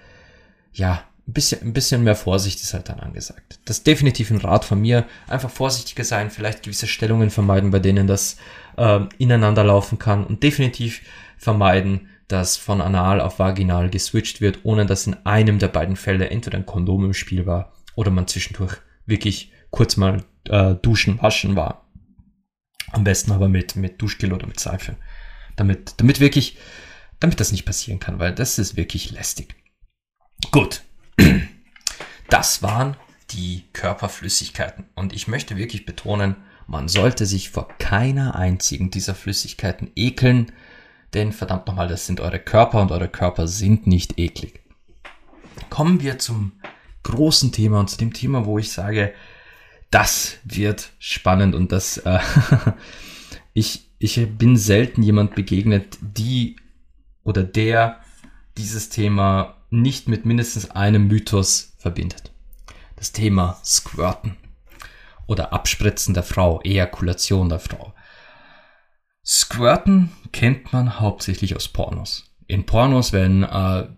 ja, ein bisschen, ein bisschen mehr Vorsicht ist halt dann angesagt. Das ist definitiv ein Rat von mir. Einfach vorsichtiger sein, vielleicht gewisse Stellungen vermeiden, bei denen das äh, ineinander laufen kann und definitiv vermeiden, dass von anal auf vaginal geswitcht wird, ohne dass in einem der beiden Fälle entweder ein Kondom im Spiel war oder man zwischendurch wirklich kurz mal äh, duschen, waschen war. Am besten aber mit, mit Duschgel oder mit Seife. Damit, damit wirklich, damit das nicht passieren kann, weil das ist wirklich lästig. Gut. Das waren die Körperflüssigkeiten. Und ich möchte wirklich betonen, man sollte sich vor keiner einzigen dieser Flüssigkeiten ekeln, denn verdammt nochmal, das sind eure Körper und eure Körper sind nicht eklig. Kommen wir zum großen Thema und zu dem Thema, wo ich sage, das wird spannend und das, äh, ich, ich bin selten jemand begegnet, die oder der dieses Thema nicht mit mindestens einem Mythos verbindet. Das Thema Squirten oder Abspritzen der Frau, Ejakulation der Frau. Squirten kennt man hauptsächlich aus Pornos. In Pornos, wenn äh,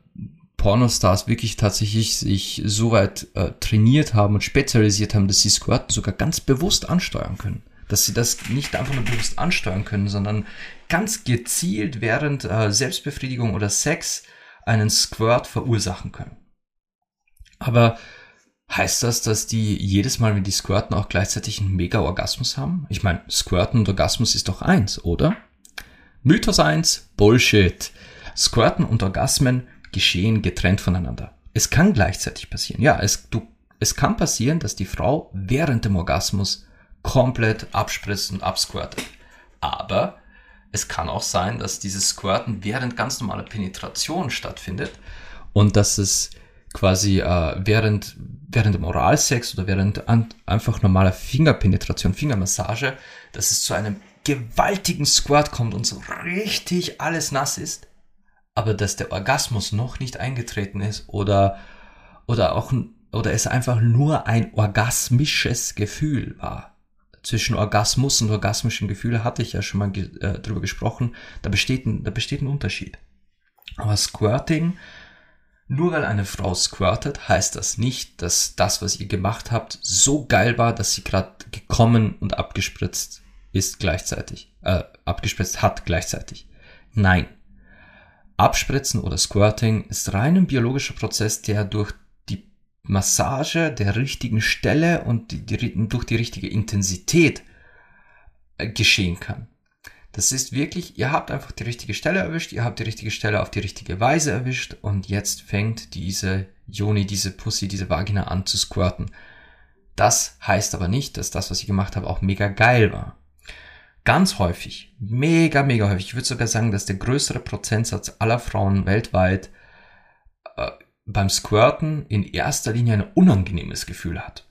Pornostars wirklich tatsächlich sich so weit äh, trainiert haben und spezialisiert haben, dass sie Squirten sogar ganz bewusst ansteuern können. Dass sie das nicht einfach nur bewusst ansteuern können, sondern ganz gezielt während äh, Selbstbefriedigung oder Sex einen Squirt verursachen können. Aber Heißt das, dass die jedes Mal, wenn die squirten, auch gleichzeitig einen Mega-Orgasmus haben? Ich meine, Squirten und Orgasmus ist doch eins, oder? Mythos eins, Bullshit. Squirten und Orgasmen geschehen getrennt voneinander. Es kann gleichzeitig passieren. Ja, es, du, es kann passieren, dass die Frau während dem Orgasmus komplett abspritzt und absquirtet. Aber es kann auch sein, dass dieses Squirten während ganz normaler Penetration stattfindet und dass es quasi äh, während, während dem Oralsex oder während an, einfach normaler Fingerpenetration, Fingermassage, dass es zu einem gewaltigen Squirt kommt und so richtig alles nass ist, aber dass der Orgasmus noch nicht eingetreten ist oder, oder auch, oder es einfach nur ein orgasmisches Gefühl war. Zwischen Orgasmus und orgasmischen Gefühle hatte ich ja schon mal ge äh, drüber gesprochen. Da besteht ein, da besteht ein Unterschied. Aber Squirting nur weil eine Frau squirtet, heißt das nicht, dass das, was ihr gemacht habt, so geil war, dass sie gerade gekommen und abgespritzt ist gleichzeitig. Äh, abgespritzt hat gleichzeitig. Nein. Abspritzen oder Squirting ist rein ein biologischer Prozess, der durch die Massage der richtigen Stelle und die, die, durch die richtige Intensität äh, geschehen kann. Das ist wirklich, ihr habt einfach die richtige Stelle erwischt, ihr habt die richtige Stelle auf die richtige Weise erwischt und jetzt fängt diese Joni, diese Pussy, diese Vagina an zu squirten. Das heißt aber nicht, dass das, was ich gemacht habe, auch mega geil war. Ganz häufig, mega, mega häufig, ich würde sogar sagen, dass der größere Prozentsatz aller Frauen weltweit äh, beim Squirten in erster Linie ein unangenehmes Gefühl hat.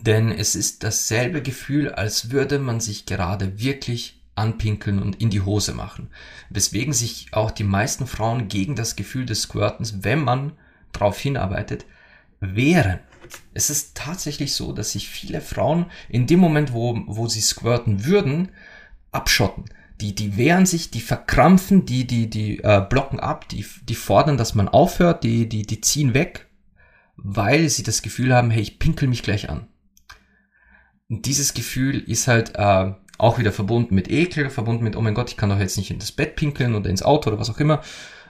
Denn es ist dasselbe Gefühl, als würde man sich gerade wirklich anpinkeln und in die Hose machen. Weswegen sich auch die meisten Frauen gegen das Gefühl des Squirtens, wenn man darauf hinarbeitet, wehren. Es ist tatsächlich so, dass sich viele Frauen in dem Moment, wo, wo sie squirten würden, abschotten. Die, die wehren sich, die verkrampfen, die, die, die äh, blocken ab, die, die fordern, dass man aufhört, die, die, die ziehen weg, weil sie das Gefühl haben, hey, ich pinkel mich gleich an. Und dieses Gefühl ist halt äh, auch wieder verbunden mit Ekel, verbunden mit, oh mein Gott, ich kann doch jetzt nicht in das Bett pinkeln oder ins Auto oder was auch immer.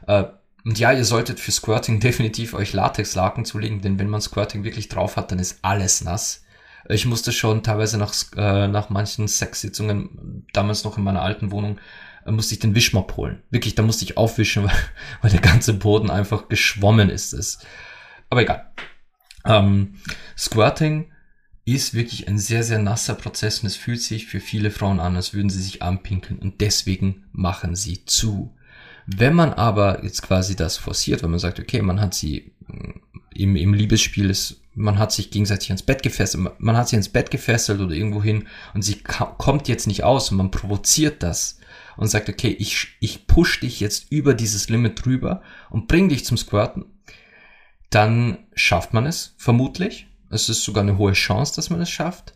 Äh, und ja, ihr solltet für Squirting definitiv euch Latexlaken zulegen, denn wenn man Squirting wirklich drauf hat, dann ist alles nass. Ich musste schon teilweise nach, äh, nach manchen Sexsitzungen, damals noch in meiner alten Wohnung, äh, musste ich den Wischmopp holen. Wirklich, da musste ich aufwischen, weil, weil der ganze Boden einfach geschwommen ist. Es. Aber egal. Ähm, Squirting ist wirklich ein sehr, sehr nasser Prozess und es fühlt sich für viele Frauen an, als würden sie sich anpinkeln und deswegen machen sie zu. Wenn man aber jetzt quasi das forciert, wenn man sagt, okay, man hat sie mm, im, im Liebesspiel ist, man hat sich gegenseitig ins Bett gefesselt, man hat sie ins Bett gefesselt oder irgendwo hin und sie kommt jetzt nicht aus und man provoziert das und sagt, okay, ich, ich push dich jetzt über dieses Limit drüber und bring dich zum Squirten, dann schafft man es, vermutlich. Es ist sogar eine hohe Chance, dass man es schafft.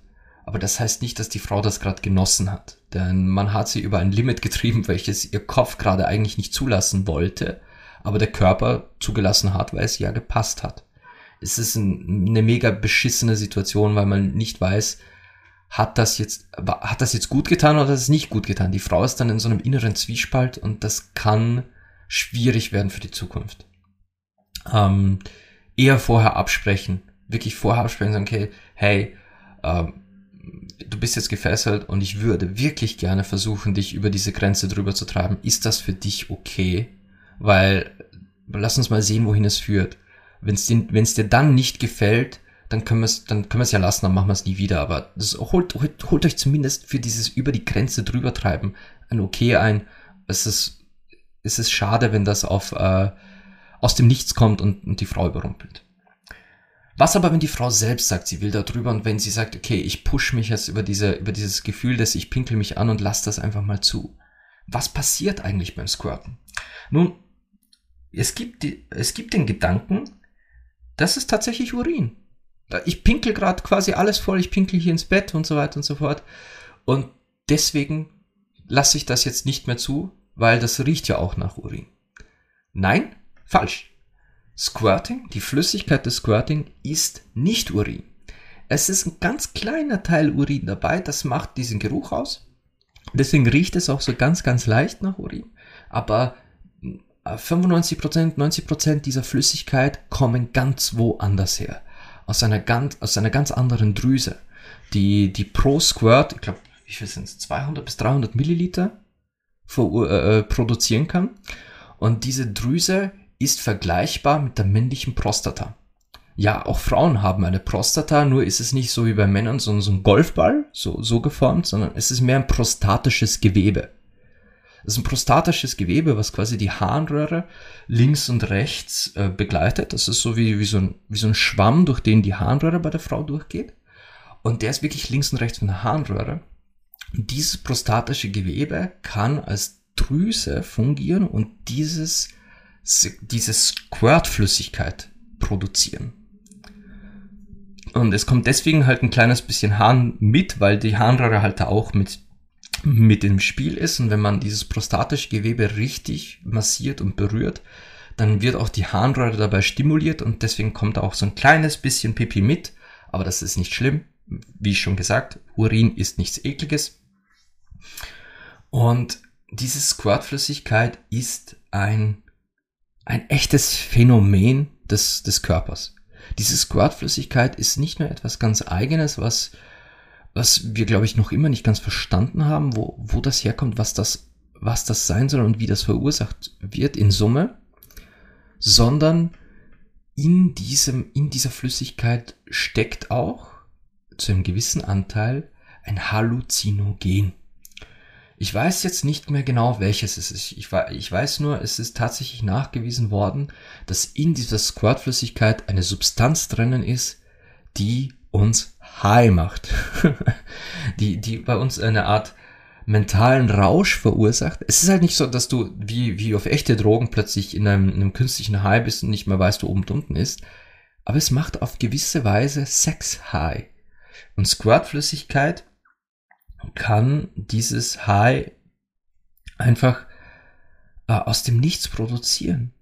Aber das heißt nicht, dass die Frau das gerade genossen hat. Denn man hat sie über ein Limit getrieben, welches ihr Kopf gerade eigentlich nicht zulassen wollte, aber der Körper zugelassen hat, weil es ja gepasst hat. Es ist ein, eine mega beschissene Situation, weil man nicht weiß, hat das jetzt, hat das jetzt gut getan oder hat es nicht gut getan? Die Frau ist dann in so einem inneren Zwiespalt und das kann schwierig werden für die Zukunft. Ähm, eher vorher absprechen, wirklich vorher absprechen, sagen, okay, hey, ähm, du bist jetzt gefesselt und ich würde wirklich gerne versuchen, dich über diese Grenze drüber zu treiben. Ist das für dich okay? Weil, lass uns mal sehen, wohin es führt. Wenn es dir dann nicht gefällt, dann können wir es, dann können wir ja lassen, dann machen wir es nie wieder. Aber das, holt, holt, holt euch zumindest für dieses über die Grenze drüber treiben ein Okay ein. Es ist, es ist schade, wenn das auf, äh, aus dem Nichts kommt und, und die Frau überrumpelt. Was aber, wenn die Frau selbst sagt, sie will da drüber und wenn sie sagt, okay, ich push mich jetzt über diese, über dieses Gefühl, dass ich pinkel mich an und lass das einfach mal zu. Was passiert eigentlich beim Squirten? Nun, es gibt, die, es gibt den Gedanken, das ist tatsächlich Urin. Ich pinkel gerade quasi alles voll, ich pinkel hier ins Bett und so weiter und so fort. Und deswegen lasse ich das jetzt nicht mehr zu, weil das riecht ja auch nach Urin. Nein, falsch. Squirting, die Flüssigkeit des Squirting ist nicht Urin. Es ist ein ganz kleiner Teil Urin dabei, das macht diesen Geruch aus. Deswegen riecht es auch so ganz, ganz leicht nach Urin. Aber 95%, 90% dieser Flüssigkeit kommen ganz woanders her. Aus einer ganz, aus einer ganz anderen Drüse. Die, die pro Squirt, ich glaube, wie viel sind es, 200 bis 300 Milliliter vor, äh, äh, produzieren kann. Und diese Drüse ist vergleichbar mit der männlichen Prostata. Ja, auch Frauen haben eine Prostata, nur ist es nicht so wie bei Männern so, ein Golfball, so, so geformt, sondern es ist mehr ein prostatisches Gewebe. Es ist ein prostatisches Gewebe, was quasi die Harnröhre links und rechts äh, begleitet. Das ist so wie, wie, so ein, wie so ein Schwamm, durch den die Harnröhre bei der Frau durchgeht. Und der ist wirklich links und rechts von der Harnröhre. Und dieses prostatische Gewebe kann als Drüse fungieren und dieses diese Squirt-Flüssigkeit produzieren. Und es kommt deswegen halt ein kleines bisschen Hahn mit, weil die Harnröhre halt da auch mit, mit im Spiel ist. Und wenn man dieses prostatische Gewebe richtig massiert und berührt, dann wird auch die Harnröhre dabei stimuliert und deswegen kommt auch so ein kleines bisschen Pipi mit. Aber das ist nicht schlimm. Wie schon gesagt, Urin ist nichts ekliges. Und diese Squirtflüssigkeit ist ein ein echtes Phänomen des, des Körpers. Diese Squirtflüssigkeit ist nicht nur etwas ganz eigenes, was, was wir, glaube ich, noch immer nicht ganz verstanden haben, wo, wo das herkommt, was das, was das sein soll und wie das verursacht wird in Summe, sondern in diesem, in dieser Flüssigkeit steckt auch zu einem gewissen Anteil ein Halluzinogen. Ich weiß jetzt nicht mehr genau, welches es ist. Ich, ich weiß nur, es ist tatsächlich nachgewiesen worden, dass in dieser Squirtflüssigkeit eine Substanz drinnen ist, die uns high macht. die, die bei uns eine Art mentalen Rausch verursacht. Es ist halt nicht so, dass du wie, wie auf echte Drogen plötzlich in einem, in einem künstlichen High bist und nicht mehr weißt, wo oben und unten ist. Aber es macht auf gewisse Weise Sex High. Und Squirtflüssigkeit kann dieses High einfach äh, aus dem Nichts produzieren.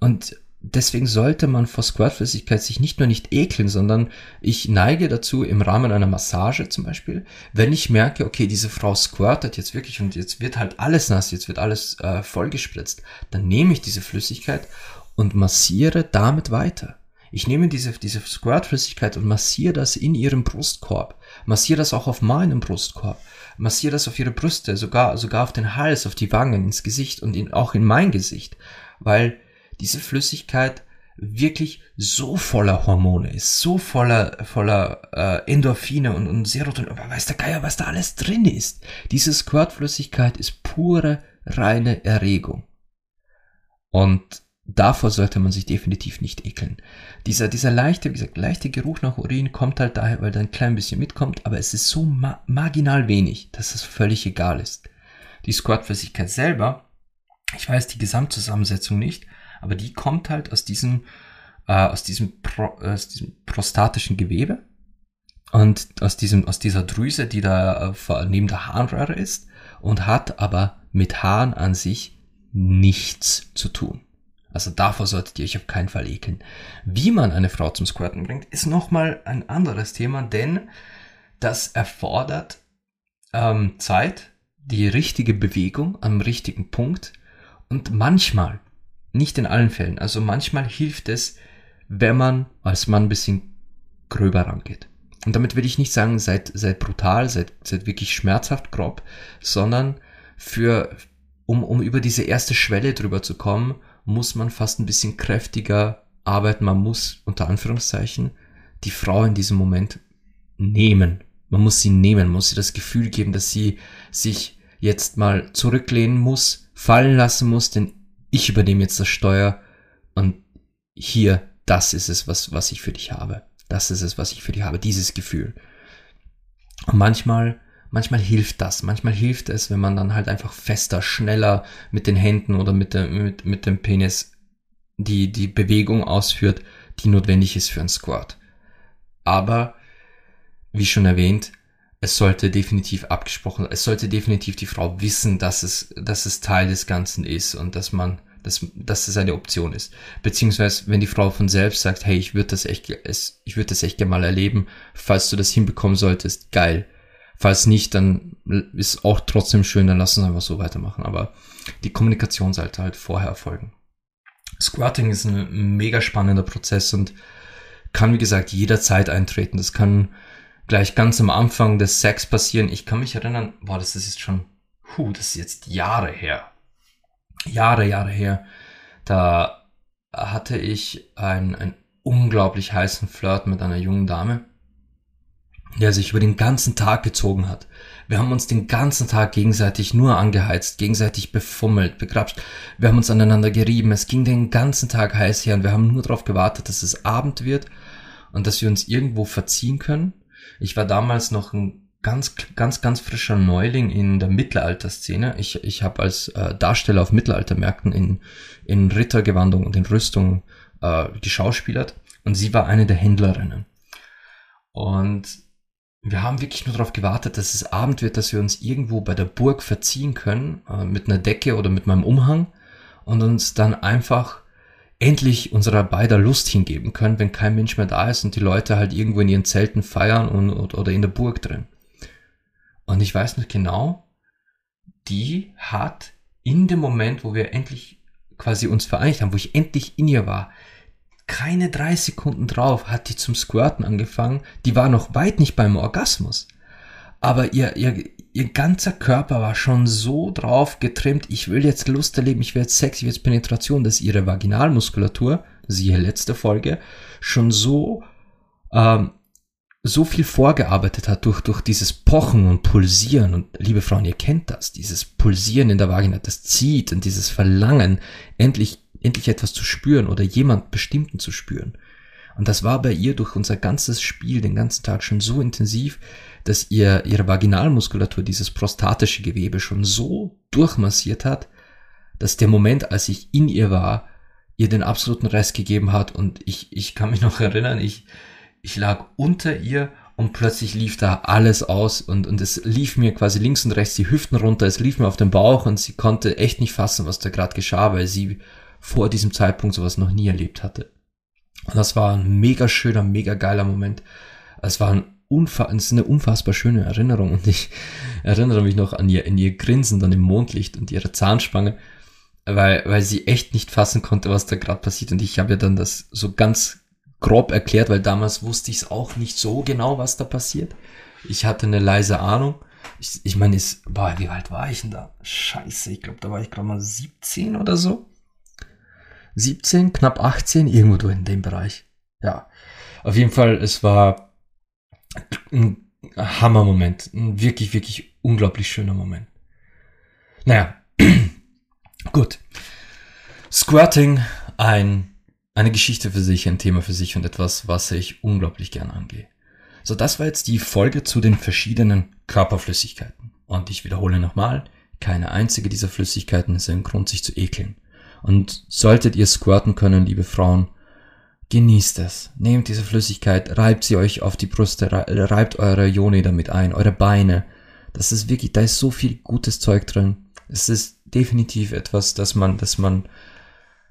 Und deswegen sollte man vor Squirtflüssigkeit sich nicht nur nicht ekeln, sondern ich neige dazu im Rahmen einer Massage zum Beispiel, wenn ich merke, okay, diese Frau squirtet jetzt wirklich und jetzt wird halt alles nass, jetzt wird alles äh, vollgespritzt, dann nehme ich diese Flüssigkeit und massiere damit weiter. Ich nehme diese, diese Squirtflüssigkeit und massiere das in ihrem Brustkorb, massiere das auch auf meinem Brustkorb, massiere das auf ihre Brüste, sogar, sogar auf den Hals, auf die Wangen, ins Gesicht und in, auch in mein Gesicht, weil diese Flüssigkeit wirklich so voller Hormone ist, so voller, voller äh, Endorphine und, und Serotonin, aber weiß der Geier, was da alles drin ist. Diese Squirtflüssigkeit ist pure, reine Erregung. Und davor sollte man sich definitiv nicht ekeln. Dieser, dieser leichte, wie gesagt, leichte Geruch nach Urin kommt halt daher, weil da ein klein bisschen mitkommt, aber es ist so ma marginal wenig, dass es völlig egal ist. Die Squirtflüssigkeit selber, ich weiß die Gesamtzusammensetzung nicht, aber die kommt halt aus diesem, äh, aus diesem, Pro, aus diesem prostatischen Gewebe und aus diesem, aus dieser Drüse, die da äh, neben der Harnröhre ist und hat aber mit Haaren an sich nichts zu tun. Also davor solltet ihr euch auf keinen Fall ekeln. Wie man eine Frau zum Squirten bringt, ist nochmal ein anderes Thema, denn das erfordert ähm, Zeit, die richtige Bewegung am richtigen Punkt und manchmal nicht in allen Fällen. Also manchmal hilft es, wenn man als Mann ein bisschen gröber rangeht. Und damit will ich nicht sagen, seid, seid brutal, seid, seid wirklich schmerzhaft grob, sondern für, um, um über diese erste Schwelle drüber zu kommen, muss man fast ein bisschen kräftiger arbeiten. Man muss, unter Anführungszeichen, die Frau in diesem Moment nehmen. Man muss sie nehmen, muss ihr das Gefühl geben, dass sie sich jetzt mal zurücklehnen muss, fallen lassen muss, denn ich übernehme jetzt das Steuer und hier, das ist es, was, was ich für dich habe. Das ist es, was ich für dich habe, dieses Gefühl. Und manchmal, manchmal hilft das. Manchmal hilft es, wenn man dann halt einfach fester, schneller mit den Händen oder mit, der, mit, mit dem Penis die, die Bewegung ausführt, die notwendig ist für ein Squat. Aber, wie schon erwähnt, es sollte definitiv abgesprochen, es sollte definitiv die Frau wissen, dass es, dass es Teil des Ganzen ist und dass man, dass, dass es eine Option ist. Beziehungsweise, wenn die Frau von selbst sagt, hey, ich würde das echt, ich würde das echt gerne mal erleben, falls du das hinbekommen solltest, geil. Falls nicht, dann ist auch trotzdem schön, dann lass uns einfach so weitermachen. Aber die Kommunikation sollte halt vorher erfolgen. Squatting ist ein mega spannender Prozess und kann, wie gesagt, jederzeit eintreten. Das kann gleich ganz am Anfang des Sex passieren. Ich kann mich erinnern, boah, das ist jetzt schon, puh, das ist jetzt Jahre her. Jahre, Jahre her. Da hatte ich einen, einen unglaublich heißen Flirt mit einer jungen Dame, der sich über den ganzen Tag gezogen hat. Wir haben uns den ganzen Tag gegenseitig nur angeheizt, gegenseitig befummelt, begrapscht. Wir haben uns aneinander gerieben. Es ging den ganzen Tag heiß her und wir haben nur darauf gewartet, dass es Abend wird und dass wir uns irgendwo verziehen können ich war damals noch ein ganz, ganz, ganz frischer Neuling in der Mittelalterszene. Ich, ich habe als äh, Darsteller auf Mittelaltermärkten in, in Rittergewandung und in Rüstung äh, geschauspielert und sie war eine der Händlerinnen. Und wir haben wirklich nur darauf gewartet, dass es Abend wird, dass wir uns irgendwo bei der Burg verziehen können, äh, mit einer Decke oder mit meinem Umhang und uns dann einfach endlich unserer beider Lust hingeben können, wenn kein Mensch mehr da ist und die Leute halt irgendwo in ihren Zelten feiern und, oder in der Burg drin. Und ich weiß noch genau, die hat in dem Moment, wo wir endlich quasi uns vereinigt haben, wo ich endlich in ihr war, keine drei Sekunden drauf hat die zum Squirten angefangen. Die war noch weit nicht beim Orgasmus. Aber ihr, ihr, ihr ganzer Körper war schon so drauf getrimmt, ich will jetzt Lust erleben, ich will jetzt Sex, ich will jetzt Penetration, dass ihre Vaginalmuskulatur, siehe letzte Folge, schon so, ähm, so viel vorgearbeitet hat durch, durch dieses Pochen und Pulsieren. Und liebe Frauen, ihr kennt das, dieses Pulsieren in der Vagina, das zieht und dieses Verlangen, endlich, endlich etwas zu spüren oder jemand Bestimmten zu spüren. Und das war bei ihr durch unser ganzes Spiel den ganzen Tag schon so intensiv, dass ihr ihre Vaginalmuskulatur, dieses prostatische Gewebe schon so durchmassiert hat, dass der Moment, als ich in ihr war, ihr den absoluten Rest gegeben hat und ich, ich kann mich noch erinnern, ich, ich lag unter ihr und plötzlich lief da alles aus und, und es lief mir quasi links und rechts die Hüften runter, es lief mir auf den Bauch und sie konnte echt nicht fassen, was da gerade geschah, weil sie vor diesem Zeitpunkt sowas noch nie erlebt hatte. Und das war ein mega schöner, mega geiler Moment. Es war ein unfa es ist eine unfassbar schöne Erinnerung und ich erinnere mich noch an ihr, an ihr Grinsen dann im Mondlicht und ihre Zahnspange, weil, weil sie echt nicht fassen konnte, was da gerade passiert und ich habe ihr dann das so ganz grob erklärt, weil damals wusste ich es auch nicht so genau, was da passiert. Ich hatte eine leise Ahnung. Ich, ich meine, ist, boah, wie alt war ich denn da? Scheiße, ich glaube, da war ich gerade mal 17 oder so. 17, knapp 18, irgendwo in dem Bereich. Ja. Auf jeden Fall, es war ein Hammermoment. Ein wirklich, wirklich unglaublich schöner Moment. Naja. Gut. Squirting, ein, eine Geschichte für sich, ein Thema für sich und etwas, was ich unglaublich gern angehe. So, das war jetzt die Folge zu den verschiedenen Körperflüssigkeiten. Und ich wiederhole nochmal, keine einzige dieser Flüssigkeiten ist ein Grund, sich zu ekeln. Und solltet ihr squirten können, liebe Frauen, genießt es. Nehmt diese Flüssigkeit, reibt sie euch auf die Brüste, reibt eure Joni damit ein, eure Beine. Das ist wirklich, da ist so viel gutes Zeug drin. Es ist definitiv etwas, das man, das man,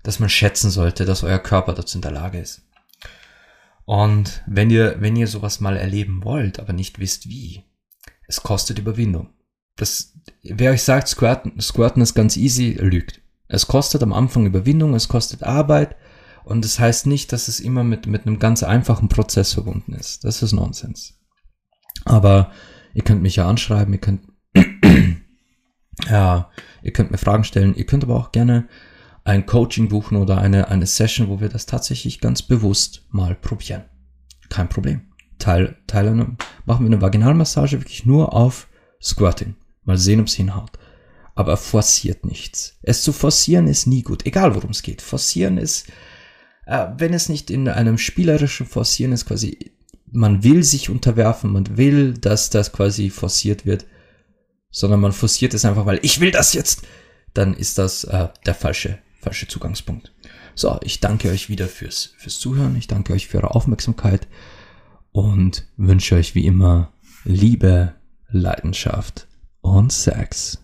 das man schätzen sollte, dass euer Körper dazu in der Lage ist. Und wenn ihr, wenn ihr sowas mal erleben wollt, aber nicht wisst wie, es kostet Überwindung. Das, wer euch sagt, Squirten, Squirten ist ganz easy, lügt. Es kostet am Anfang Überwindung, es kostet Arbeit und es das heißt nicht, dass es immer mit, mit einem ganz einfachen Prozess verbunden ist. Das ist Nonsens. Aber ihr könnt mich ja anschreiben, ihr könnt, ja, ihr könnt mir Fragen stellen, ihr könnt aber auch gerne ein Coaching buchen oder eine, eine Session, wo wir das tatsächlich ganz bewusst mal probieren. Kein Problem. Teil, Teil eine, machen wir eine Vaginalmassage wirklich nur auf Squatting. Mal sehen, ob es hinhaut aber forciert nichts. Es zu forcieren ist nie gut, egal worum es geht. Forcieren ist, äh, wenn es nicht in einem spielerischen Forcieren ist, quasi, man will sich unterwerfen, man will, dass das quasi forciert wird, sondern man forciert es einfach, weil ich will das jetzt, dann ist das äh, der falsche, falsche Zugangspunkt. So, ich danke euch wieder fürs, fürs Zuhören, ich danke euch für eure Aufmerksamkeit und wünsche euch wie immer Liebe, Leidenschaft und Sex.